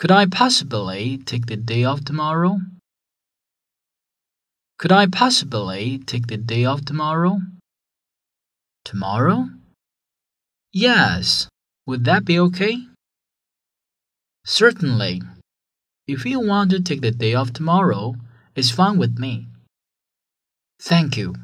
Could I possibly take the day off tomorrow? Could I possibly take the day off tomorrow? Tomorrow? Yes. Would that be okay? Certainly. If you want to take the day off tomorrow, it's fine with me. Thank you.